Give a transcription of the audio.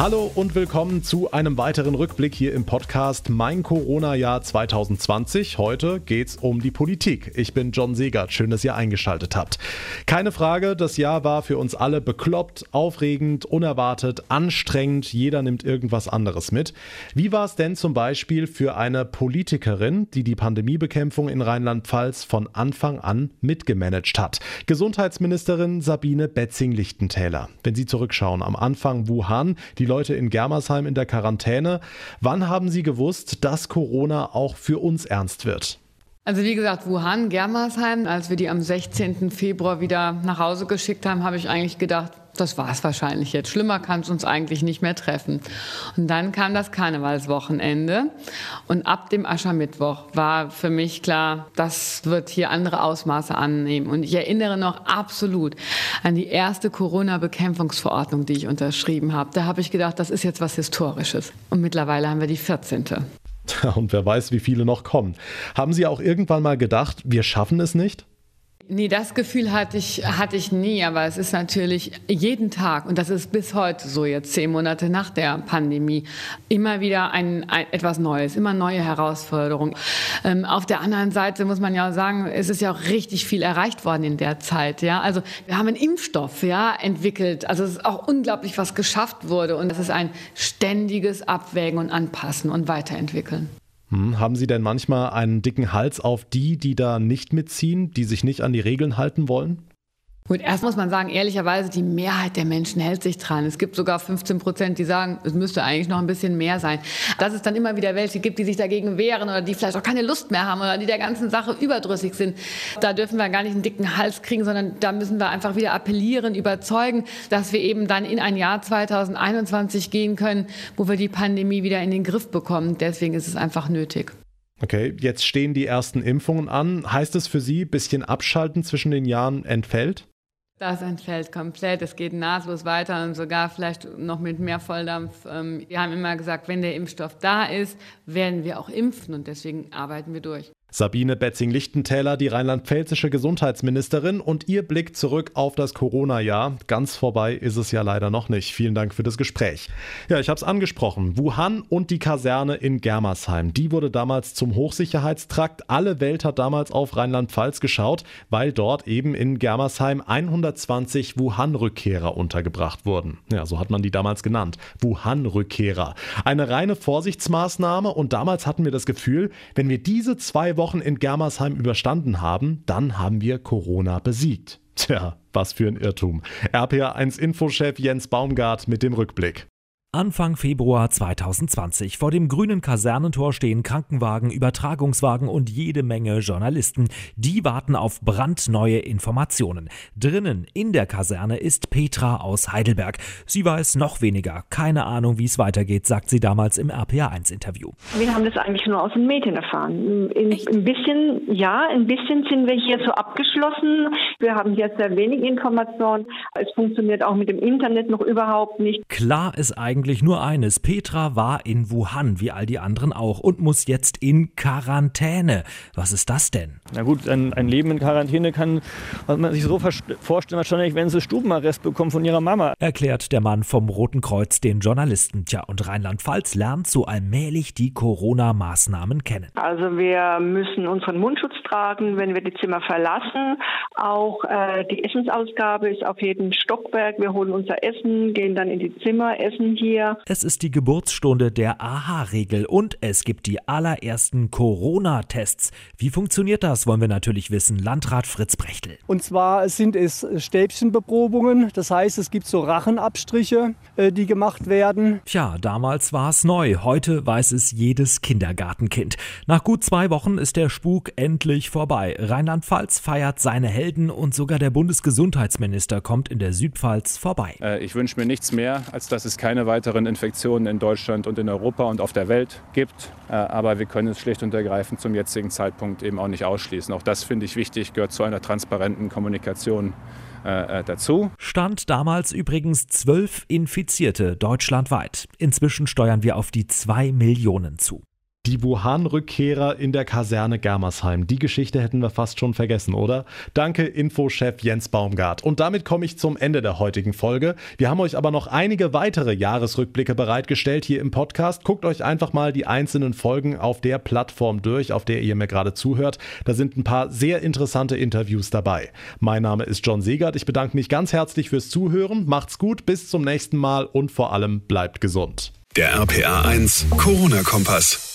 Hallo und willkommen zu einem weiteren Rückblick hier im Podcast Mein Corona-Jahr 2020. Heute geht's um die Politik. Ich bin John Segert. Schön, dass ihr eingeschaltet habt. Keine Frage, das Jahr war für uns alle bekloppt, aufregend, unerwartet, anstrengend. Jeder nimmt irgendwas anderes mit. Wie war es denn zum Beispiel für eine Politikerin, die die Pandemiebekämpfung in Rheinland-Pfalz von Anfang an mitgemanagt hat? Gesundheitsministerin Sabine Betzing-Lichtentäler. Wenn Sie zurückschauen, am Anfang Wuhan, die Leute in Germersheim in der Quarantäne. Wann haben Sie gewusst, dass Corona auch für uns ernst wird? Also wie gesagt, Wuhan, Germersheim, als wir die am 16. Februar wieder nach Hause geschickt haben, habe ich eigentlich gedacht, das war es wahrscheinlich jetzt. Schlimmer kann es uns eigentlich nicht mehr treffen. Und dann kam das Karnevalswochenende und ab dem Aschermittwoch war für mich klar, das wird hier andere Ausmaße annehmen. Und ich erinnere noch absolut an die erste Corona-Bekämpfungsverordnung, die ich unterschrieben habe. Da habe ich gedacht, das ist jetzt was Historisches. Und mittlerweile haben wir die 14. Und wer weiß, wie viele noch kommen. Haben Sie auch irgendwann mal gedacht, wir schaffen es nicht? Nee, das Gefühl hatte ich, hatte ich nie, aber es ist natürlich jeden Tag, und das ist bis heute so, jetzt zehn Monate nach der Pandemie, immer wieder ein, ein etwas Neues, immer neue Herausforderungen. Ähm, auf der anderen Seite muss man ja sagen, es ist ja auch richtig viel erreicht worden in der Zeit. Ja? Also wir haben einen Impfstoff ja, entwickelt, also es ist auch unglaublich, was geschafft wurde und es ist ein ständiges Abwägen und Anpassen und Weiterentwickeln. Hm, haben Sie denn manchmal einen dicken Hals auf die, die da nicht mitziehen, die sich nicht an die Regeln halten wollen? Gut, erst muss man sagen, ehrlicherweise, die Mehrheit der Menschen hält sich dran. Es gibt sogar 15 Prozent, die sagen, es müsste eigentlich noch ein bisschen mehr sein. Dass es dann immer wieder welche gibt, die sich dagegen wehren oder die vielleicht auch keine Lust mehr haben oder die der ganzen Sache überdrüssig sind. Da dürfen wir gar nicht einen dicken Hals kriegen, sondern da müssen wir einfach wieder appellieren, überzeugen, dass wir eben dann in ein Jahr 2021 gehen können, wo wir die Pandemie wieder in den Griff bekommen. Deswegen ist es einfach nötig. Okay, jetzt stehen die ersten Impfungen an. Heißt es für Sie, bisschen abschalten zwischen den Jahren entfällt? Das entfällt komplett. Es geht nahtlos weiter und sogar vielleicht noch mit mehr Volldampf. Ähm, wir haben immer gesagt, wenn der Impfstoff da ist, werden wir auch impfen und deswegen arbeiten wir durch. Sabine Betzing-Lichtentäler, die rheinland-pfälzische Gesundheitsministerin und ihr Blick zurück auf das Corona-Jahr. Ganz vorbei ist es ja leider noch nicht. Vielen Dank für das Gespräch. Ja, ich habe es angesprochen. Wuhan und die Kaserne in Germersheim, die wurde damals zum Hochsicherheitstrakt. Alle Welt hat damals auf Rheinland-Pfalz geschaut, weil dort eben in Germersheim 120 Wuhan-Rückkehrer untergebracht wurden. Ja, so hat man die damals genannt. Wuhan-Rückkehrer. Eine reine Vorsichtsmaßnahme und damals hatten wir das Gefühl, wenn wir diese zwei Wochen in Germersheim überstanden haben, dann haben wir Corona besiegt. Tja, was für ein Irrtum. RPA1 Infochef Jens Baumgart mit dem Rückblick. Anfang Februar 2020. Vor dem grünen Kasernentor stehen Krankenwagen, Übertragungswagen und jede Menge Journalisten. Die warten auf brandneue Informationen. Drinnen in der Kaserne ist Petra aus Heidelberg. Sie weiß noch weniger. Keine Ahnung, wie es weitergeht, sagt sie damals im RPA1-Interview. Wir haben das eigentlich nur aus den Medien erfahren. In, ein bisschen, ja, ein bisschen sind wir hier so abgeschlossen. Wir haben hier sehr wenig Informationen. Es funktioniert auch mit dem Internet noch überhaupt nicht. Klar ist eigentlich, eigentlich nur eines. Petra war in Wuhan, wie all die anderen auch, und muss jetzt in Quarantäne. Was ist das denn? Na gut, ein, ein Leben in Quarantäne kann man sich so vorstellen, wahrscheinlich, wenn sie Stubenarrest bekommen von ihrer Mama. Erklärt der Mann vom Roten Kreuz den Journalisten. Tja, und Rheinland-Pfalz lernt so allmählich die Corona-Maßnahmen kennen. Also wir müssen unseren Mundschutz tragen, wenn wir die Zimmer verlassen. Auch äh, die Essensausgabe ist auf jedem Stockwerk. Wir holen unser Essen, gehen dann in die Zimmer, essen hier hier. Es ist die Geburtsstunde der AHA-Regel und es gibt die allerersten Corona-Tests. Wie funktioniert das, wollen wir natürlich wissen. Landrat Fritz Brechtel. Und zwar sind es Stäbchenbeprobungen. Das heißt, es gibt so Rachenabstriche, äh, die gemacht werden. Tja, damals war es neu. Heute weiß es jedes Kindergartenkind. Nach gut zwei Wochen ist der Spuk endlich vorbei. Rheinland-Pfalz feiert seine Helden und sogar der Bundesgesundheitsminister kommt in der Südpfalz vorbei. Äh, ich wünsche mir nichts mehr, als dass es keine weiteren weiteren Infektionen in Deutschland und in Europa und auf der Welt gibt. Äh, aber wir können es schlicht und ergreifend zum jetzigen Zeitpunkt eben auch nicht ausschließen. Auch das finde ich wichtig, gehört zu einer transparenten Kommunikation äh, äh, dazu. Stand damals übrigens zwölf Infizierte deutschlandweit. Inzwischen steuern wir auf die zwei Millionen zu. Die Wuhan-Rückkehrer in der Kaserne Germersheim. Die Geschichte hätten wir fast schon vergessen, oder? Danke, Infochef Jens Baumgart. Und damit komme ich zum Ende der heutigen Folge. Wir haben euch aber noch einige weitere Jahresrückblicke bereitgestellt hier im Podcast. Guckt euch einfach mal die einzelnen Folgen auf der Plattform durch, auf der ihr mir gerade zuhört. Da sind ein paar sehr interessante Interviews dabei. Mein Name ist John Segert. Ich bedanke mich ganz herzlich fürs Zuhören. Macht's gut, bis zum nächsten Mal und vor allem bleibt gesund. Der RPA 1 Corona-Kompass.